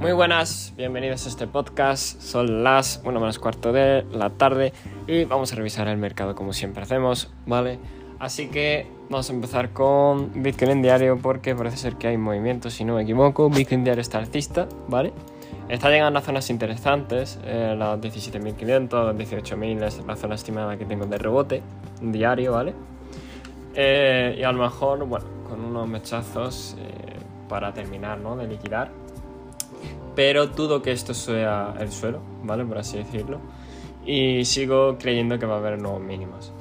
Muy buenas, bienvenidos a este podcast. Son las 1 menos cuarto de la tarde y vamos a revisar el mercado como siempre hacemos, ¿vale? Así que vamos a empezar con Bitcoin en diario porque parece ser que hay movimientos, si no me equivoco. Bitcoin diario está alcista, ¿vale? Está llegando a zonas interesantes, eh, las 17.500, las 18.000 es la zona estimada que tengo de rebote diario, ¿vale? Eh, y a lo mejor, bueno, con unos mechazos eh, para terminar, ¿no? De liquidar. Pero dudo que esto sea el suelo, ¿vale? Por así decirlo. Y sigo creyendo que va a haber nuevos mínimos.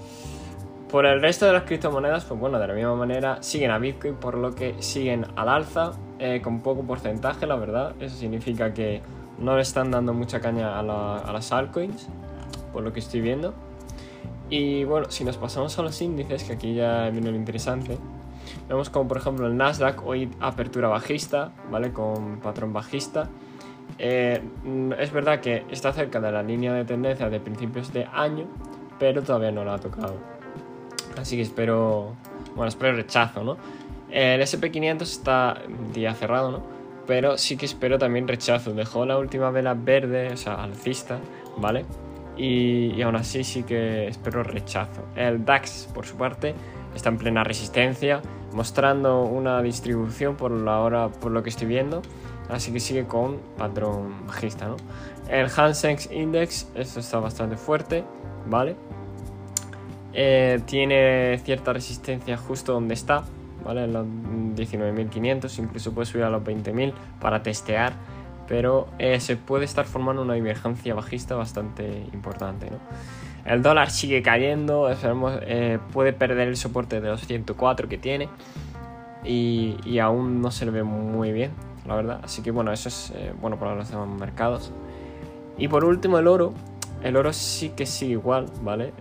Por el resto de las criptomonedas, pues bueno, de la misma manera siguen a Bitcoin, por lo que siguen al alza, eh, con poco porcentaje, la verdad. Eso significa que no le están dando mucha caña a, las altcoins, por lo que estoy viendo. Y bueno, si nos pasamos a los índices, que aquí ya viene lo interesante, vemos como por ejemplo el Nasdaq hoy apertura bajista, ¿vale? Con patrón bajista. Eh, es verdad que está cerca de la línea de tendencia de principios de año, pero todavía no la ha tocado. Así que espero, bueno, espero rechazo, ¿no? El SP500 está día cerrado, ¿no? Pero sí que espero también rechazo. Dejó la última vela verde, o sea, alcista, ¿vale? Y, y aún así sí que espero rechazo. El DAX, por su parte, está en plena resistencia, mostrando una distribución por la hora, por lo que estoy viendo. Así que sigue con patrón bajista, ¿no? El Hansen's Index, esto está bastante fuerte, ¿vale? Eh, tiene cierta resistencia justo donde está, ¿vale? En los 19.500, incluso puede subir a los 20.000 para testear, pero eh, se puede estar formando una divergencia bajista bastante importante, ¿no? El dólar sigue cayendo, eh, puede perder el soporte de los 104 que tiene y, aún no se le ve muy bien, la verdad. Así que bueno, eso es bueno para los demás mercados. Y por último el oro. El oro sí que sigue igual, ¿vale?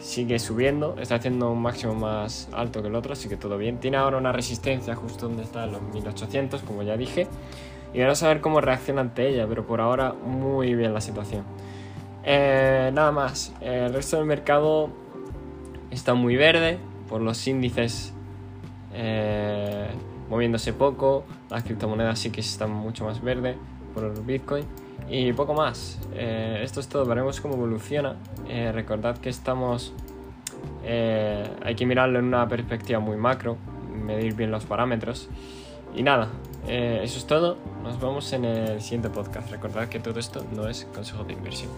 sigue subiendo, está haciendo un máximo más alto que el otro, así que todo bien. Tiene ahora una resistencia justo donde está los 1800, como ya dije, y vamos a ver cómo reacciona ante ella, pero por ahora muy bien la situación. Eh, nada más, el resto del mercado está muy verde por los índices eh, moviéndose poco, las criptomonedas sí que están mucho más verde por el Bitcoin. Y poco más. Eh, esto es todo. Veremos cómo evoluciona. Recordad que estamos... Hay que mirarlo en una perspectiva muy macro. Medir bien los parámetros. Y nada. eso es todo. Nos vemos en el siguiente podcast. Recordad que todo esto no es consejo de inversión.